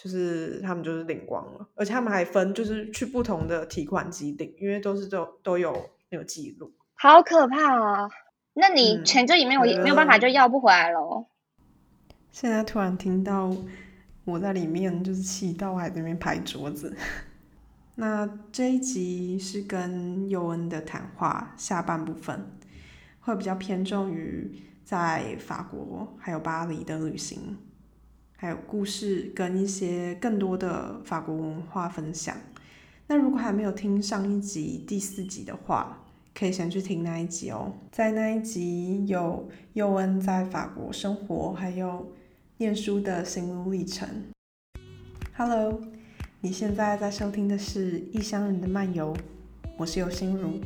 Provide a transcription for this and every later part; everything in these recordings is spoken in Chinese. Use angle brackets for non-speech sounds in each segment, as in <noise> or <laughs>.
就是他们就是领光了，而且他们还分就是去不同的提款机领，因为都是都都有那个记录。好可怕啊！那你嗯钱就也没有、我觉没有办法就要不回来喽。现在突然听到我在里面，就是气到还在那边拍桌子。<laughs> 那这一集是跟尤恩的谈话下半部分，会比较偏重于在法国还有巴黎的旅行，还有故事跟一些更多的法国文化分享。那如果还没有听上一集第四集的话，可以先去听那一集哦。在那一集有尤恩在法国生活还有念书的心路历程。Hello，你现在在收听的是《异乡人的漫游》，我是尤心如。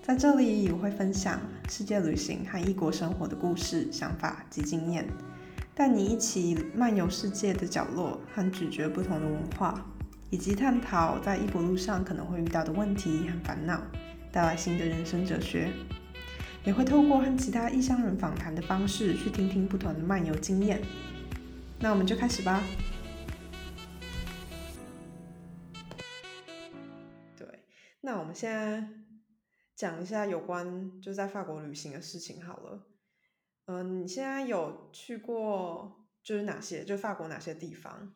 在这里，我会分享世界旅行和异国生活的故事、想法及经验，带你一起漫游世界的角落和咀嚼不同的文化，以及探讨在异国路上可能会遇到的问题和烦恼，带来新的人生哲学。也会透过和其他异乡人访谈的方式，去听听不同的漫游经验。那我们就开始吧。对，那我们现在讲一下有关就在法国旅行的事情好了。嗯、你现在有去过就是哪些就法国哪些地方？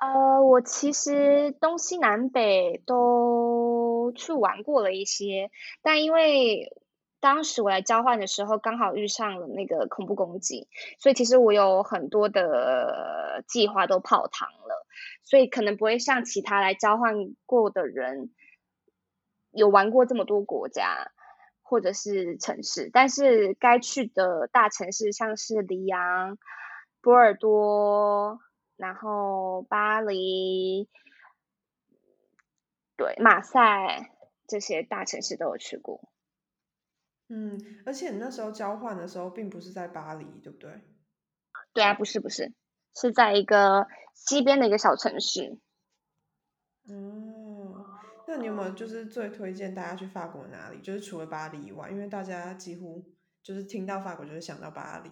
呃，我其实东西南北都去玩过了一些，但因为当时我来交换的时候刚好遇上了那个恐怖攻击，所以其实我有很多的计划都泡汤了，所以可能不会像其他来交换过的人有玩过这么多国家或者是城市，但是该去的大城市像是里昂、波尔多。然后巴黎，对，马赛这些大城市都有去过。嗯，而且你那时候交换的时候，并不是在巴黎，对不对？对啊，不是不是，是在一个西边的一个小城市。哦，那你有没有就是最推荐大家去法国哪里？就是除了巴黎以外，因为大家几乎就是听到法国就会想到巴黎。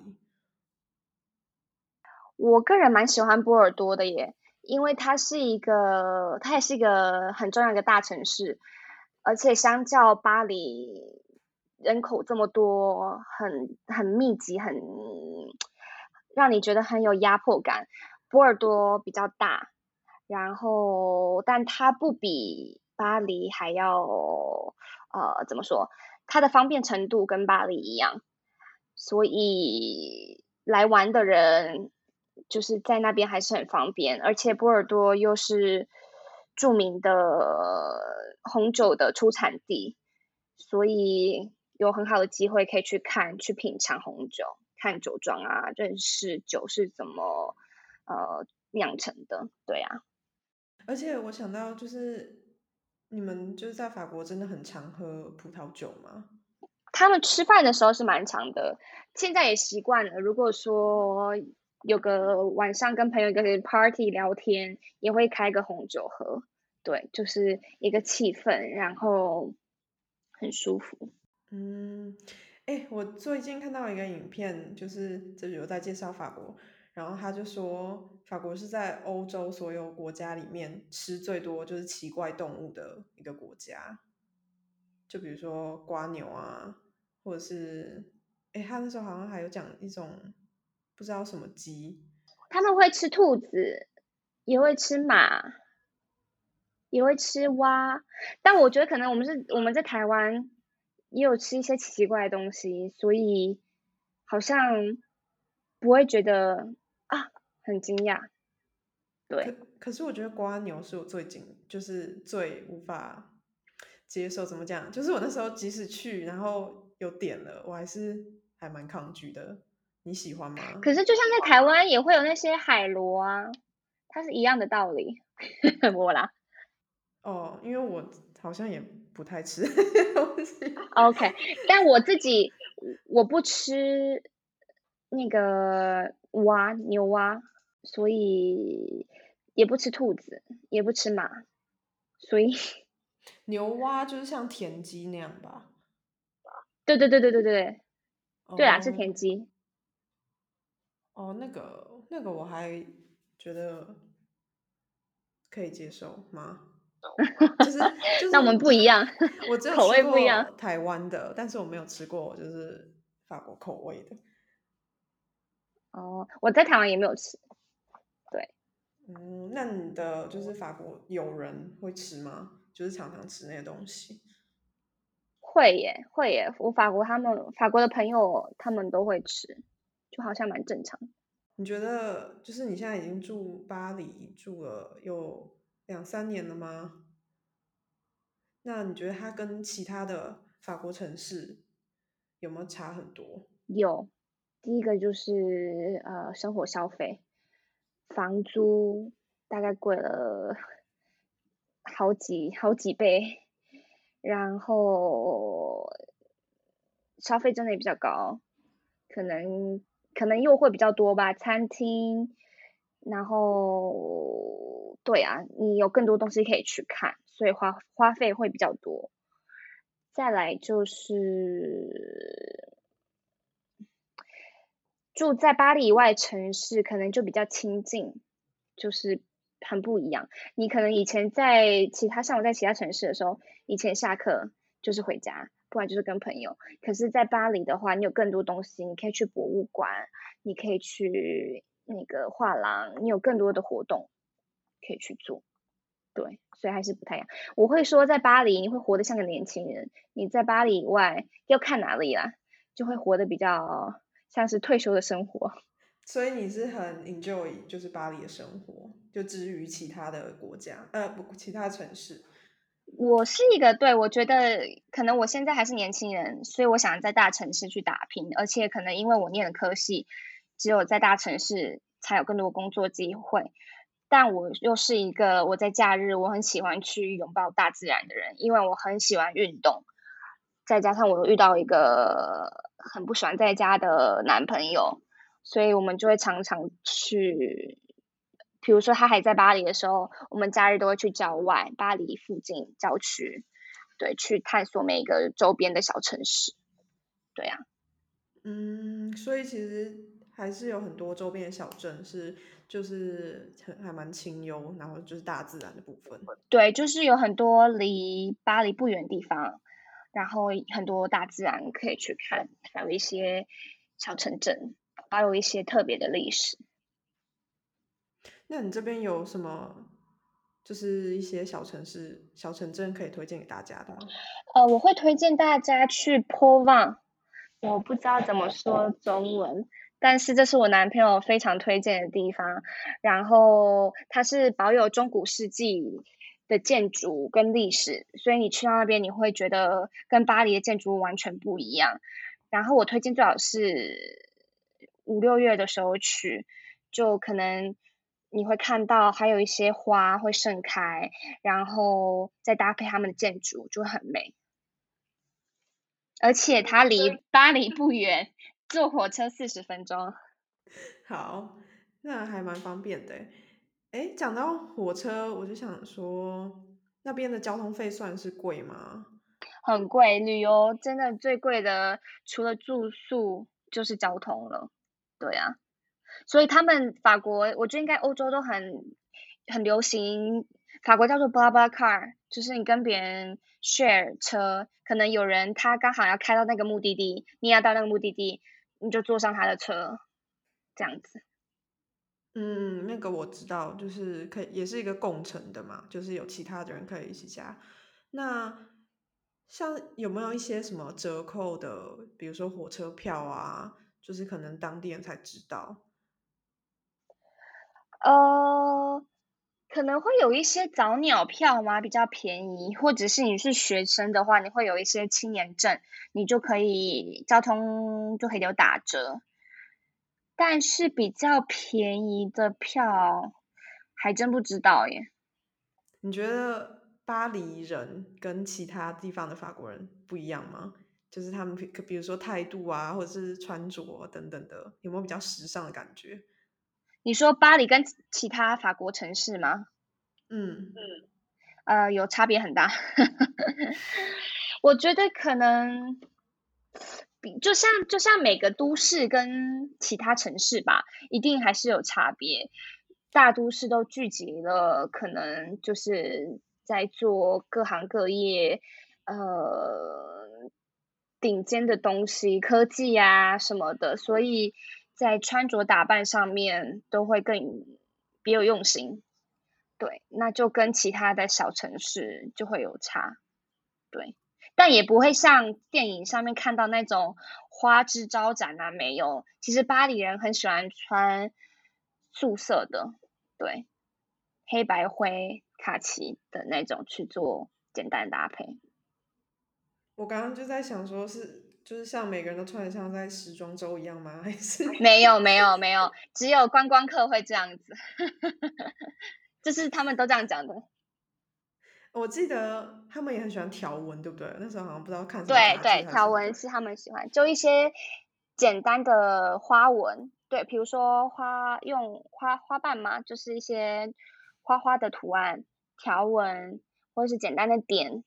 我个人蛮喜欢波尔多的耶，因为它是一个，它也是一个很重要的大城市，而且相较巴黎人口这么多，很很密集，很让你觉得很有压迫感。波尔多比较大，然后但它不比巴黎还要呃怎么说？它的方便程度跟巴黎一样，所以来玩的人。就是在那边还是很方便，而且波尔多又是著名的红酒的出产地，所以有很好的机会可以去看、去品尝红酒，看酒庄啊，认识酒是怎么呃酿成的。对啊，而且我想到就是你们就是在法国真的很常喝葡萄酒吗？他们吃饭的时候是蛮常的，现在也习惯了。如果说有个晚上跟朋友一个 party 聊天，也会开个红酒喝，对，就是一个气氛，然后很舒服。嗯，哎，我最近看到一个影片，就是就是有在介绍法国，然后他就说法国是在欧洲所有国家里面吃最多就是奇怪动物的一个国家，就比如说瓜牛啊，或者是，哎，他那时候好像还有讲一种。不知道什么鸡，他们会吃兔子，也会吃马，也会吃蛙。但我觉得可能我们是我们在台湾也有吃一些奇怪的东西，所以好像不会觉得很惊讶。对，可可是我觉得瓜牛是我最惊，就是最无法接受。怎么讲？就是我那时候即使去，然后有点了，我还是还蛮抗拒的。你喜欢吗？可是就像在台湾也会有那些海螺啊，它是一样的道理。<laughs> 我啦。哦，因为我好像也不太吃 <laughs> OK，但我自己我不吃那个蛙牛蛙，所以也不吃兔子，也不吃马，所以牛蛙就是像田鸡那样吧？对对对对对对，对啊，是哦田鸡。哦，那个那个我还觉得可以接受吗？就是就是，<laughs> 那我们不一样，<laughs> 我只有口味吃不一样过台湾的，但是我没有吃过就是法国口味的。哦，我在台湾也没有吃。嗯，那你的就是法国友人会吃吗？就是常常吃那些东西。会耶，会耶，我法国他们法国的朋友他们都会吃，就好像蛮正常。你觉得就是你现在已经住巴黎住了有两三年了吗？那你觉得它跟其他的法国城市有没有差很多？有，第一个就是呃生活消费，房租大概贵了好几好几倍，然后消费真的也比较高，可能可能诱惑比较多吧，餐厅，然后对啊，你有更多东西可以去看，所以花花费会比较多。再来就是住在巴黎以外城市，可能就比较亲近，就是很不一样。你可能以前在其他像我在其他城市的时候，以前下课就是回家，不然就是跟朋友。可是，在巴黎的话，你有更多东西，你可以去博物馆，你可以去那个画廊，你有更多的活动可以去做。对，所以还是不太一样。我会说，在巴黎你会活得像个年轻人，你在巴黎以外要看哪里啦，就会活得比较像是退休的生活。<laughs> 所以你是很 enjoy 就是巴黎的生活，就至于其他的国家，呃，不，其他城市。我是一个对我觉得可能我现在还是年轻人，所以我想在大城市去打拼，而且可能因为我念的科系，只有在大城市才有更多工作机会。但我又是一个我在假日我很喜欢去拥抱大自然的人，因为我很喜欢运动，再加上我又遇到一个很不喜欢在家的男朋友，所以我们就会常常去，比如说他还在巴黎的时候，我们假日都会去郊外，巴黎附近郊区，对，去探索每一个周边的小城市，对呀、嗯，所以其实还是有很多周边的小镇是就是很还蛮清幽，然后就是大自然的部分。对，就是有很多离巴黎不远的地方，然后很多大自然可以去看，还有一些小城镇，还有一些特别的历史。那你这边有什么就是一些小城市、小城镇可以推荐给大家的吗？呃，我会推荐大家去坡旺，我不知道怎么说中文，但是这是我男朋友非常推荐的地方。然后它是保有中古世纪的建筑跟历史，所以你去到那边你会觉得跟巴黎的建筑物完全不一样。然后我推荐最好是五六月的时候去，就可能你会看到还有一些花会盛开，然后再搭配他们的建筑就会很美。而且它离巴黎不远，坐火车四十分钟。<laughs> 好，那还蛮方便的欸。诶，讲到火车，我就想说，那边的交通费算是贵吗？很贵，旅游真的最贵的除了住宿就是交通了。对啊，所以他们法国，我觉得应该欧洲都很很流行，法国叫做 blabla car，就是你跟别人 share 车，可能有人他刚好要开到那个目的地，你要到那个目的地，你就坐上他的车，这样子。嗯，那个我知道，就是可以，也是一个共乘的嘛，就是有其他的人可以一起加。那像有没有一些什么折扣的，比如说火车票啊，就是可能当地人才知道。呃，可能会有一些早鸟票吗？比较便宜，或者是你是学生的话，你会有一些青年证，你就可以交通就可以有打折。但是比较便宜的票还真不知道耶。你觉得巴黎人跟其他地方的法国人不一样吗？就是他们比比如说态度啊，或者是穿着等等的，有没有比较时尚的感觉？你说巴黎跟其他法国城市吗？嗯嗯，呃，有差别很大。<laughs> 我觉得可能比就像就像每个都市跟其他城市吧，一定还是有差别。大都市都聚集了，可能就是在做各行各业，呃，顶尖的东西，科技呀什么的，所以在穿着打扮上面都会更别有用心。对，那就跟其他的小城市就会有差。对，但也不会像电影上面看到那种花枝招展啊，没有。其实巴黎人很喜欢穿素色的，对，黑白灰、卡其的那种去做简单搭配。我刚刚就在想，说是就是像每个人都穿的像在时装周一样吗？<laughs> 还是 <laughs> 没有没有没有，只有观光客会这样子，<laughs> 就是他们都这样讲的。我记得他们也很喜欢条纹，对不对？那时候好像不知道看什么。对对，条纹是他们喜欢，就一些简单的花纹，对，比如说花用花花瓣嘛，就是一些花花的图案、条纹，或者是简单的点，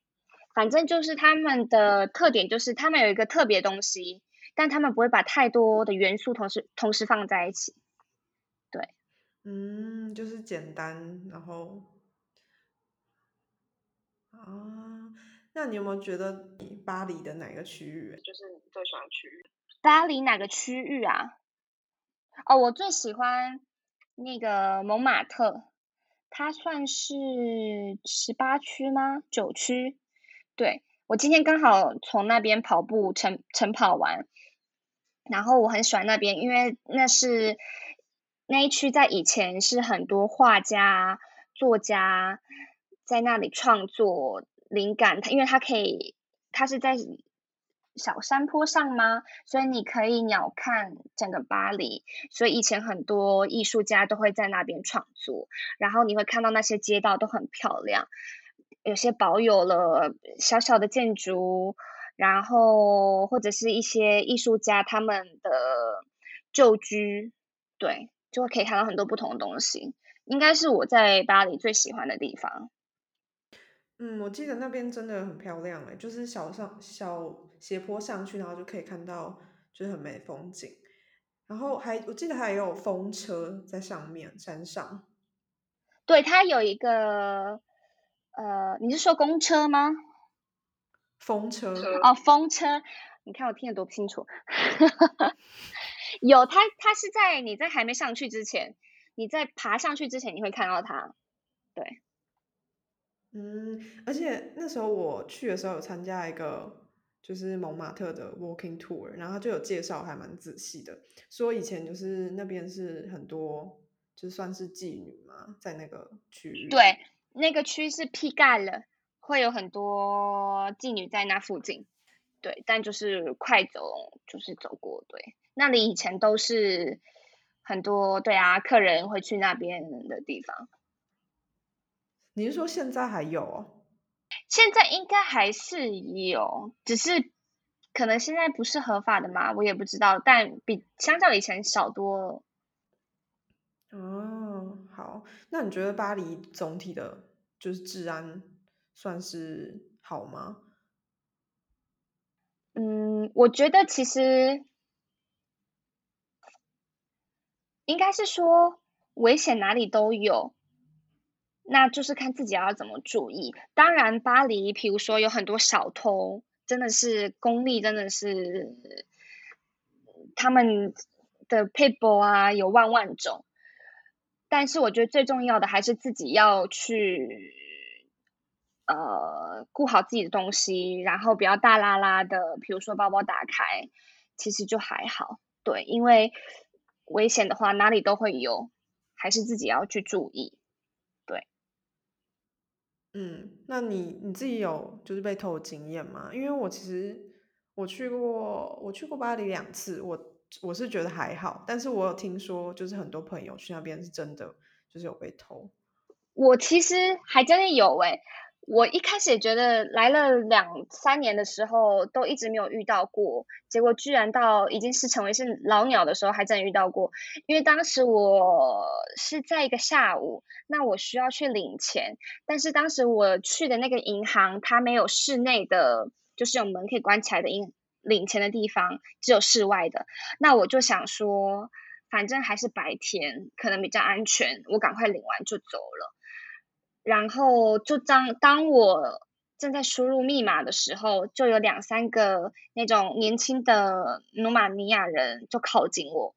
反正就是他们的特点，就是他们有一个特别东西，但他们不会把太多的元素同时同时放在一起。对，嗯，就是简单，然后。啊，那你有没有觉得你巴黎的哪个区域就是你最喜欢区域？巴黎哪个区域啊？哦，我最喜欢那个蒙马特，它算是十八区吗？九区？对，我今天刚好从那边跑步晨晨跑完，然后我很喜欢那边，因为那是那一区在以前是很多画家、作家。在那里创作灵感，它因为它可以，它是在小山坡上吗？所以你可以鸟瞰整个巴黎。所以以前很多艺术家都会在那边创作，然后你会看到那些街道都很漂亮，有些保有了小小的建筑，然后或者是一些艺术家他们的旧居，对，就会可以看到很多不同的东西。应该是我在巴黎最喜欢的地方。嗯，我记得那边真的很漂亮哎，就是小上小斜坡上去，然后就可以看到就是很美风景，然后还我记得还有风车在上面山上。对，它有一个呃，你是说公车吗？风车哦，风车，你看我听得多清楚。<laughs> 有它，它是在你在还没上去之前，你在爬上去之前，你会看到它。对。嗯，而且那时候我去的时候有参加一个就是蒙马特的 walking tour，然后就有介绍还蛮仔细的，说以前就是那边是很多就算是妓女嘛，在那个区域。对，那个区是批盖了，会有很多妓女在那附近。对，但就是快走就是走过，对，那里以前都是很多对啊客人会去那边的地方。你是说现在还有？现在应该还是有，只是可能现在不是合法的嘛，我也不知道。但比相较以前少多了。哦，好，那你觉得巴黎总体的，就是治安算是好吗？嗯，我觉得其实应该是说危险哪里都有。那就是看自己要怎么注意。当然，巴黎，比如说有很多小偷，真的是功力，真的是他们的 people 啊，有万万种。但是，我觉得最重要的还是自己要去，呃，顾好自己的东西，然后不要大拉拉的，比如说包包打开，其实就还好。对，因为危险的话哪里都会有，还是自己要去注意。嗯，那你你自己有就是被偷的经验吗？因为我其实我去过，我去过巴黎两次，我我是觉得还好，但是我有听说就是很多朋友去那边是真的就是有被偷。我其实还真的有诶。我一开始也觉得来了两三年的时候都一直没有遇到过，结果居然到已经是成为是老鸟的时候还真遇到过。因为当时我是在一个下午，那我需要去领钱，但是当时我去的那个银行它没有室内的，就是有门可以关起来的银领钱的地方只有室外的，那我就想说，反正还是白天，可能比较安全，我赶快领完就走了。然后就当当我正在输入密码的时候，就有两三个那种年轻的罗马尼亚人就靠近我，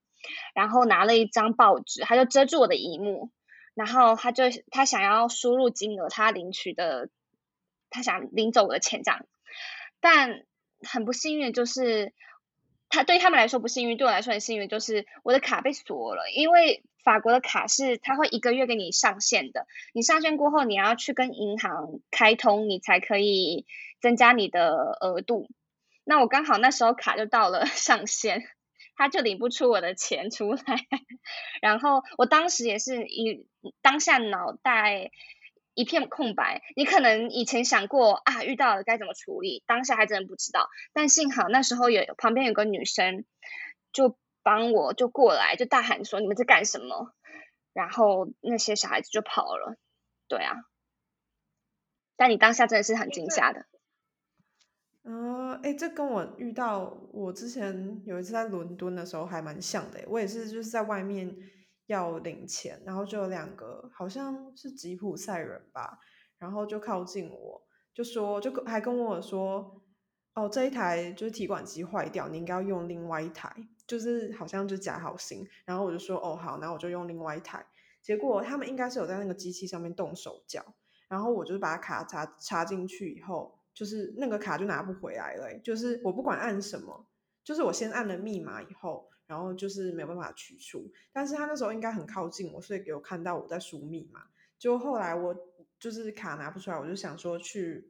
然后拿了一张报纸，他就遮住我的荧幕，然后他就他想要输入金额，他领取的，他想领走我的钱这样，但很不幸运就是。他对他们来说不幸运，对我来说很幸运，就是我的卡被锁了。因为法国的卡是他会一个月给你上线的，你上线过后你要去跟银行开通，你才可以增加你的额度。那我刚好那时候卡就到了 <laughs> 上限，他就领不出我的钱出来。<laughs> 然后我当时也是以当下脑袋。一片空白，你可能以前想过啊，遇到了该怎么处理，当下还真的不知道。但幸好那时候有旁边有个女生，就帮我就过来，就大喊说：“你们在干什么？”然后那些小孩子就跑了。对啊，但你当下真的是很惊吓的。啊，哎，这跟我遇到我之前有一次在伦敦的时候还蛮像的。我也是就是在外面。要领钱，然后就有两个好像是吉普赛人吧，然后就靠近我，就说就还跟我说，哦这一台就是提款机坏掉，你应该要用另外一台，就是好像就假好心，然后我就说哦好，然后我就用另外一台，结果他们应该是有在那个机器上面动手脚，然后我就把卡插插进去以后，就是那个卡就拿不回来了，就是我不管按什么，就是我先按了密码以后。然后就是没有办法取出，但是他那时候应该很靠近我，所以给我看到我在输密码。就后来我就是卡拿不出来，我就想说去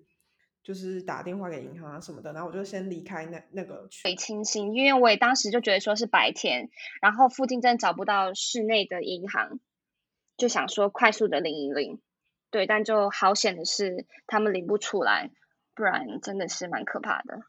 就是打电话给银行啊什么的，然后我就先离开那那个水清新，因为我也当时就觉得说是白天，然后附近真找不到室内的银行，就想说快速的领一领，对，但就好险的是他们领不出来，不然真的是蛮可怕的。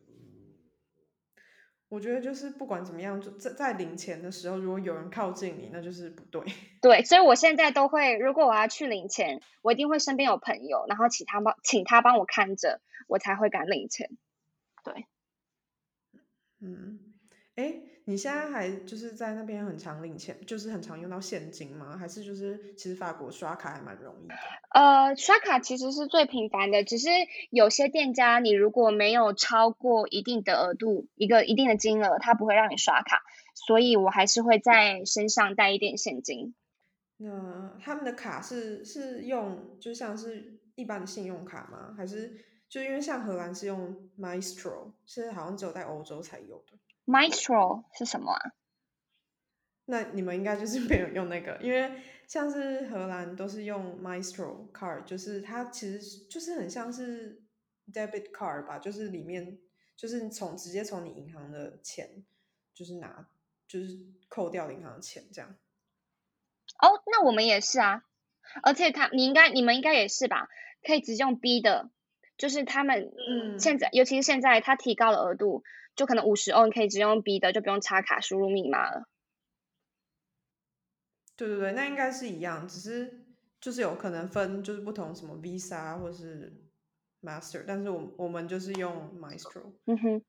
我觉得就是不管怎么样，在在领钱的时候，如果有人靠近你，那就是不对。<laughs> 对，所以我现在都会，如果我要去领钱，我一定会身边有朋友，然后请他帮，请他帮我看着，我才会敢领钱。对，嗯，哎。你现在还就是在那边很常领钱，就是很常用到现金吗？还是就是其实法国刷卡还蛮容易的？呃，刷卡其实是最频繁的，只是有些店家你如果没有超过一定的额度，一个一定的金额，他不会让你刷卡，所以我还是会在身上带一点现金。那他们的卡是是用就像是一般的信用卡吗？还是就因为像荷兰是用 Maestro，是好像只有在欧洲才有的。Maestro 是什么啊？那你们应该就是没有用那个，<laughs> 因为像是荷兰都是用 Maestro card，就是它其实就是很像是 debit card 吧，就是里面就是从直接从你银行的钱就是拿就是扣掉银行的钱这样。哦，那我们也是啊，而且他你应该你们应该也是吧？可以直接用 B 的，就是他们嗯现在尤其是现在他提高了额度。就可能五十欧，你可以直接用 B 的，就不用插卡输入密码了。对对对，那应该是一样，只是就是有可能分就是不同什么 Visa 或是 Master，但是我我们就是用 Maestro。嗯哼。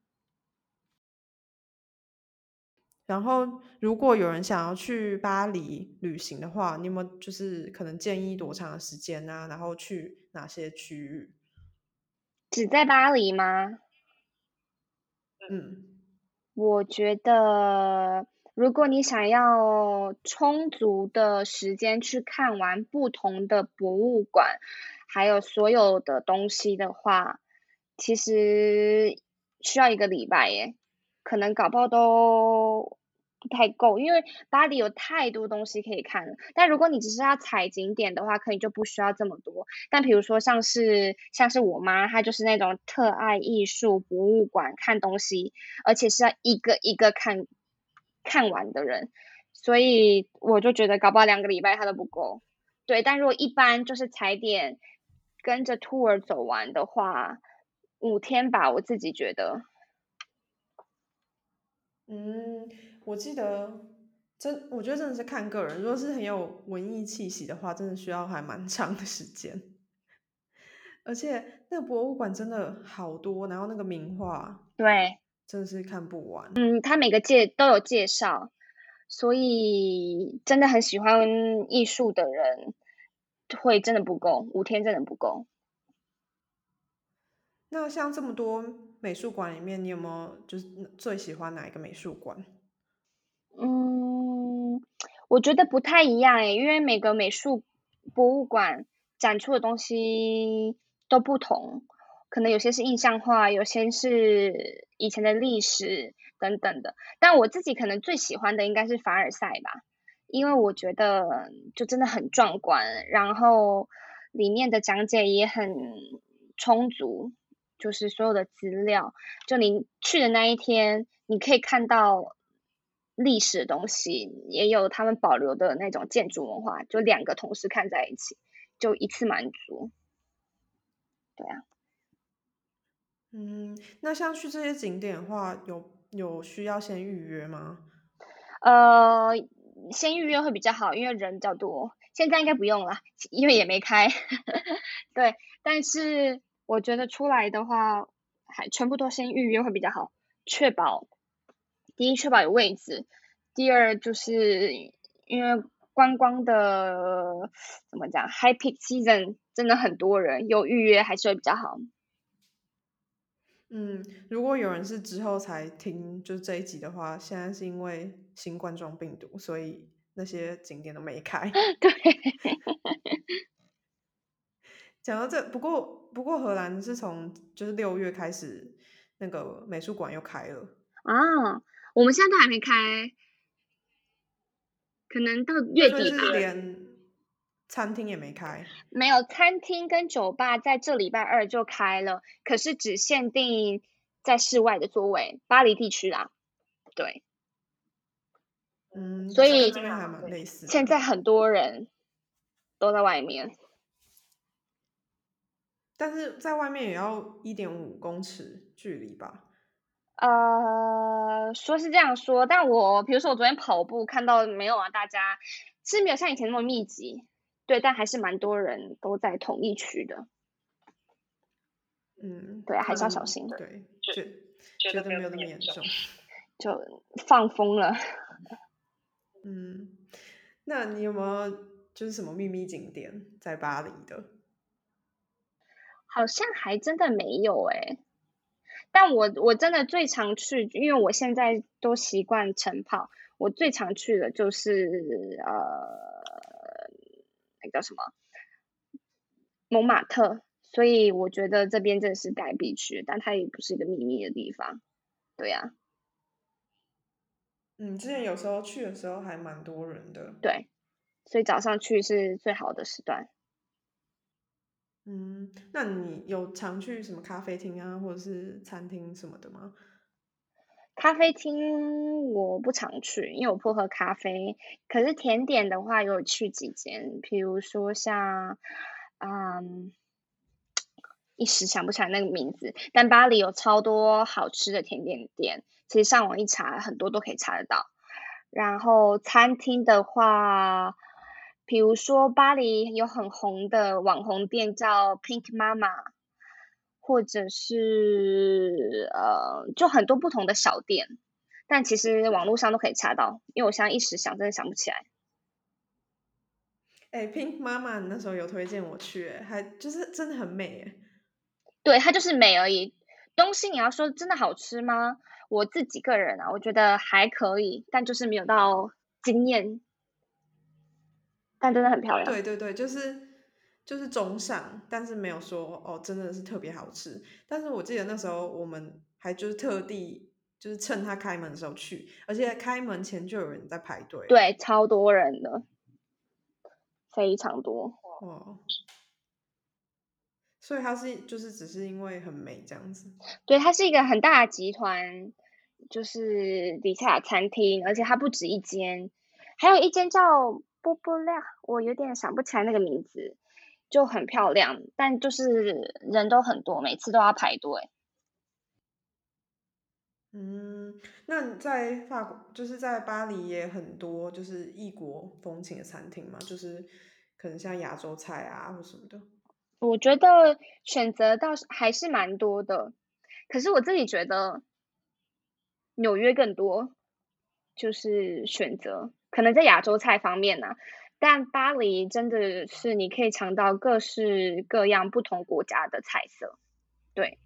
然后，如果有人想要去巴黎旅行的话，你有没有就是可能建议多长的时间啊？然后去哪些区域？只在巴黎吗？嗯，我觉得如果你想要充足的时间去看完不同的博物馆，还有所有的东西的话，其实需要一个礼拜耶，可能搞不好都。不太够，因为巴黎有太多东西可以看了。但如果你只是要踩景点的话，可能就不需要这么多。但比如说像是像是我妈，她就是那种特爱艺术博物馆看东西，而且是要一个一个看看完的人，所以我就觉得搞不好两个礼拜她都不够。对，但如果一般就是踩点跟着 tour 走完的话，五天吧，我自己觉得。嗯。我记得，真我觉得真的是看个人。如果是很有文艺气息的话，真的需要还蛮长的时间。而且那个博物馆真的好多，然后那个名画，对真的是看不完。嗯，它每个介都有介绍，所以真的很喜欢艺术的人会真的不够，五天真的不够。那像这么多美术馆里面，你有没有就是最喜欢哪一个美术馆？嗯，我觉得不太一样诶，因为每个美术博物馆展出的东西都不同，可能有些是印象画，有些是以前的历史等等的。但我自己可能最喜欢的应该是凡尔赛吧，因为我觉得就真的很壮观，然后里面的讲解也很充足。就是所有的资料，就你去的那一天，你可以看到历史的东西，也有他们保留的那种建筑文化，就两个同时看在一起，就一次满足。对啊。嗯，那像去这些景点的话，有有需要先预约吗？呃，先预约会比较好，因为人比较多。现在应该不用了，因为也没开。<laughs> 对，但是。我觉得出来的话，还全部都先预约会比较好，确保第一确保有位置，第二就是因为观光的怎么讲，high peak season 真的很多人，有预约还是会比较好。嗯，如果有人是之后才听就这一集的话，现在是因为新冠状病毒，所以那些景点都没开。<laughs> 对。<laughs> 讲到这，不过不过荷兰是从就是六月开始，那个美术馆又开了啊。我们现在都还没开，可能到月底吧。连餐厅也没开。没有，餐厅跟酒吧在这礼拜二就开了，可是只限定在室外的座位，巴黎地区啦。对。嗯。所以这边还蛮类似。现在很多人都在外面。但是在外面也要一点五公尺距离吧？呃，说是这样说，但我比如说我昨天跑步看到没有啊？大家是没有像以前那么密集，对，但还是蛮多人都在同一区的。嗯，对，还是要小心。对，觉觉得没有那么严重，就放风了。<laughs> 嗯，那你有没有就是什么秘密景点在巴黎的？好像还真的没有哎，但我我真的最常去，因为我现在都习惯晨跑，我最常去的就是呃，那叫什么蒙马特，所以我觉得这边真的是该必去，但它也不是一个秘密的地方，对呀。嗯，之前有时候去的时候还蛮多人的，对，所以早上去是最好的时段。嗯，那你有常去什么咖啡厅啊，或者是餐厅什么的吗？咖啡厅我不常去，因为我不喝咖啡。可是甜点的话，有去几间，比如说像，嗯，一时想不起来那个名字。但巴黎有超多好吃的甜点店，其实上网一查，很多都可以查得到。然后餐厅的话。比如说，巴黎有很红的网红店叫 Pink Mama，或者是呃，就很多不同的小店，但其实网络上都可以查到。因为我现在一时想，真的想不起来。哎，Pink Mama 那时候有推荐我去，还就是真的很美哎。对，它就是美而已。东西你要说真的好吃吗？我自己个人啊，我觉得还可以，但就是没有到惊艳。但真的很漂亮。对对对，就是就是中上，但是没有说哦，真的是特别好吃。但是我记得那时候我们还就是特地就是趁他开门的时候去，而且开门前就有人在排队。对，超多人的，非常多。哦！所以它是就是只是因为很美这样子。对，它是一个很大的集团，就是底下餐厅，而且它不止一间，还有一间叫。波波亮，我有点想不起来那个名字，就很漂亮，但就是人都很多，每次都要排队。嗯，那在法国，就是在巴黎也很多，就是异国风情的餐厅嘛，就是可能像亚洲菜啊或什么的。我觉得选择倒是还是蛮多的，可是我自己觉得纽约更多，就是选择，可能在亚洲菜方面呢，但巴黎真的是你可以尝到各式各样不同国家的菜色，对。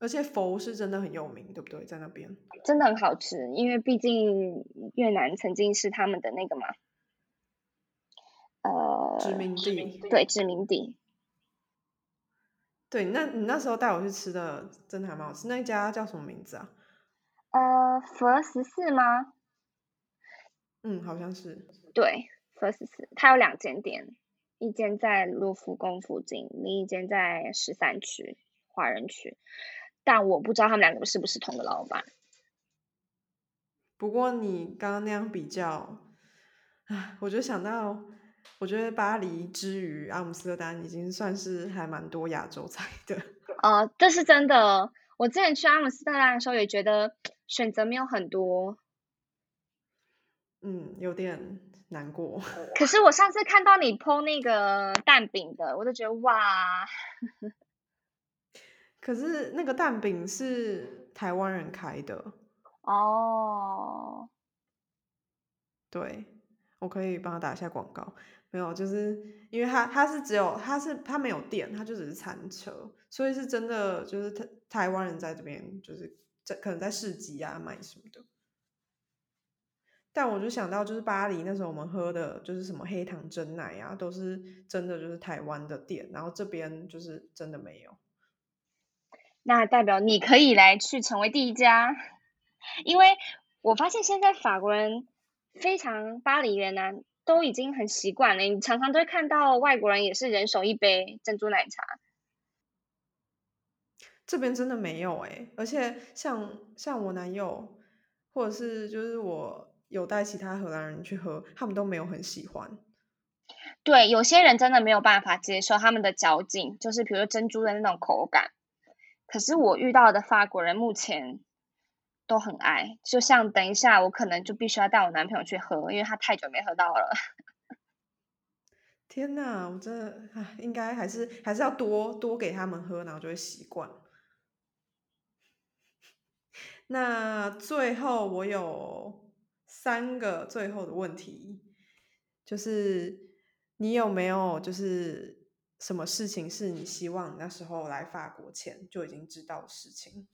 而且佛是真的很有名，对不对？在那边真的很好吃，因为毕竟越南曾经是他们的那个嘛，呃，殖民地，对，殖民地。对，那你那时候带我去吃的真的还蛮好吃。那家叫什么名字啊？呃，佛十四吗？嗯，好像是。对，佛十四，它有两间店，一间在卢浮宫附近，另一间在十三区华人区。但我不知道他们两个是不是同个老板。不过你刚刚那样比较，唉，我就想到。我觉得巴黎之于阿姆斯特丹已经算是还蛮多亚洲菜的。<laughs> 哦，这是真的。我之前去阿姆斯特丹的时候也觉得选择没有很多。嗯，有点难过。<laughs> 可是我上次看到你剖那个蛋饼的，我就觉得哇。<laughs> 可是那个蛋饼是台湾人开的。哦。对，我可以帮他打一下广告。没有，就是因为他他是只有他是他没有店，他就只是餐车，所以是真的就是台台湾人在这边就是在可能在市集啊卖什么的。但我就想到就是巴黎那时候我们喝的就是什么黑糖真奶啊，都是真的就是台湾的店，然后这边就是真的没有。那代表你可以来去成为第一家，因为我发现现在法国人非常巴黎人呢。都已经很习惯了，你常常都会看到外国人也是人手一杯珍珠奶茶。这边真的没有哎，而且像像我男友，或者是就是我有带其他荷兰人去喝，他们都没有很喜欢。对，有些人真的没有办法接受他们的嚼劲，就是比如说珍珠的那种口感。可是我遇到的法国人目前。都很爱，就像等一下，我可能就必须要带我男朋友去喝，因为他太久没喝到了。天哪，我真的应该还是还是要多多给他们喝，然后就会习惯。<laughs> 那最后我有三个最后的问题，就是你有没有就是什么事情是你希望那时候来法国前就已经知道的事情？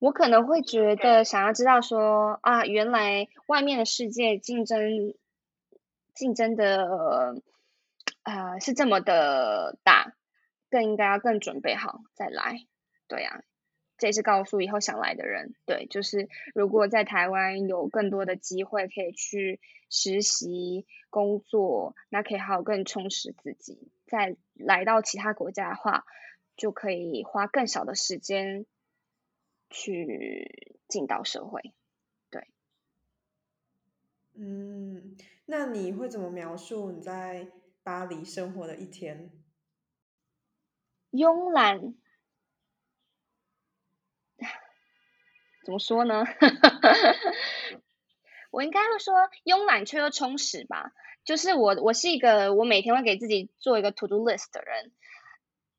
我可能会觉得想要知道说啊，原来外面的世界竞争竞争的啊是这么的大，更应该要更准备好再来。对呀，这也是告诉以后想来的人，对，就是如果在台湾有更多的机会可以去实习工作，那可以好更充实自己。再来到其他国家的话，就可以花更少的时间。去进到社会，对，嗯，那你会怎么描述你在巴黎生活的一天？慵懒，怎么说呢？<laughs> 我应该会说慵懒却又充实吧。就是我，我是一个我每天会给自己做一个 to do list 的人，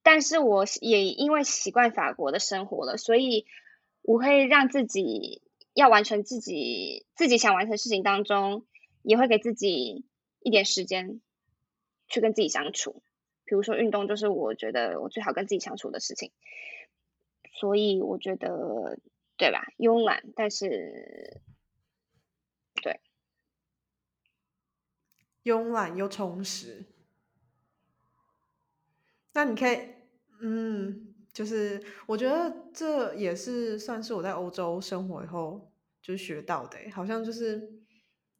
但是我也因为习惯法国的生活了，所以。我会让自己要完成自己自己想完成事情当中，也会给自己一点时间去跟自己相处。比如说运动，就是我觉得我最好跟自己相处的事情。所以我觉得，对吧？慵懒，但是对，慵懒又充实。那你可以，嗯。就是我觉得这也是算是我在欧洲生活以后就学到的，好像就是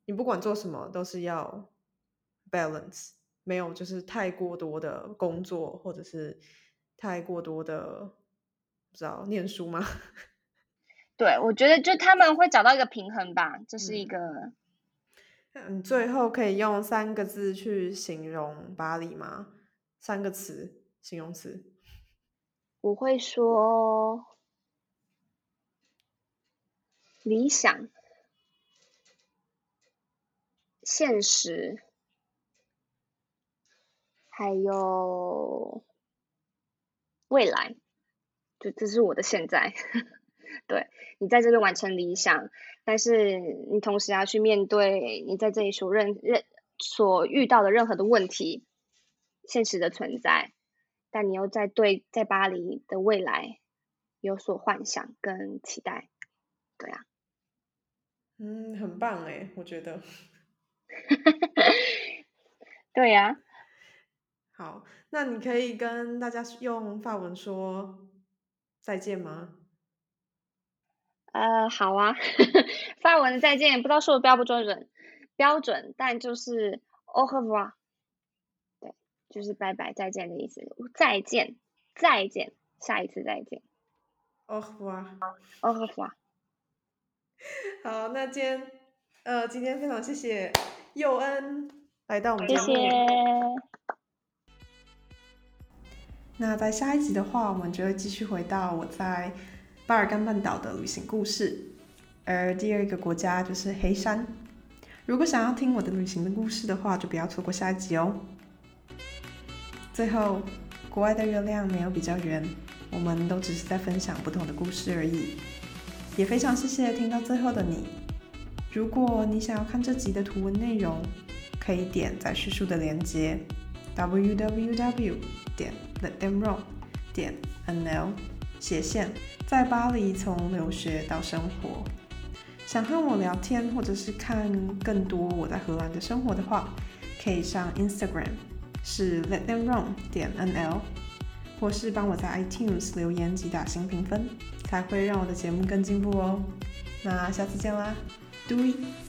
你不管做什么都是要 balance，没有就是太过多的工作或者是太过多的不知道念书吗？对，我觉得就他们会找到一个平衡吧，这是一个。嗯，最后可以用三个字去形容巴黎吗？三个词，形容词。我会说理想、现实，还有未来，就这是我的现在。对你在这边完成理想，但是你同时要去面对你在这里所认认所遇到的任何的问题，现实的存在，但你又在对在巴黎的未来有所幻想跟期待，对啊，嗯，很棒哎，我觉得。<laughs> 对呀。好，那你可以跟大家用法文说再见吗？呃，好啊，<laughs> 法文的再见，不知道说的标不标准，标准，但就是 au revoir，对，就是拜拜再见的意思，再见，再见，下一次再见。au revoir，au revoir。<laughs> 好，那今天，呃，今天非常谢谢佑恩来到我们节目。谢谢。那在下一集的话，我们就会继续回到我在巴尔干半岛的旅行故事，而第二个国家就是黑山。如果想要听我的旅行的故事的话，就不要错过下一集哦。最后，国外的月亮没有比较圆，我们都只是在分享不同的故事而已。也非常谢谢听到最后的你。如果你想要看这集的图文内容，可以点在叙述的链接。www 点 let them roam 点 nl 斜线在巴黎从留学到生活，想和我聊天或者是看更多我在荷兰的生活的话，可以上 Instagram 是 let them roam 点 nl，或是帮我在 iTunes 留言及打新评分，才会让我的节目更进步哦。那下次见啦，，Do it！。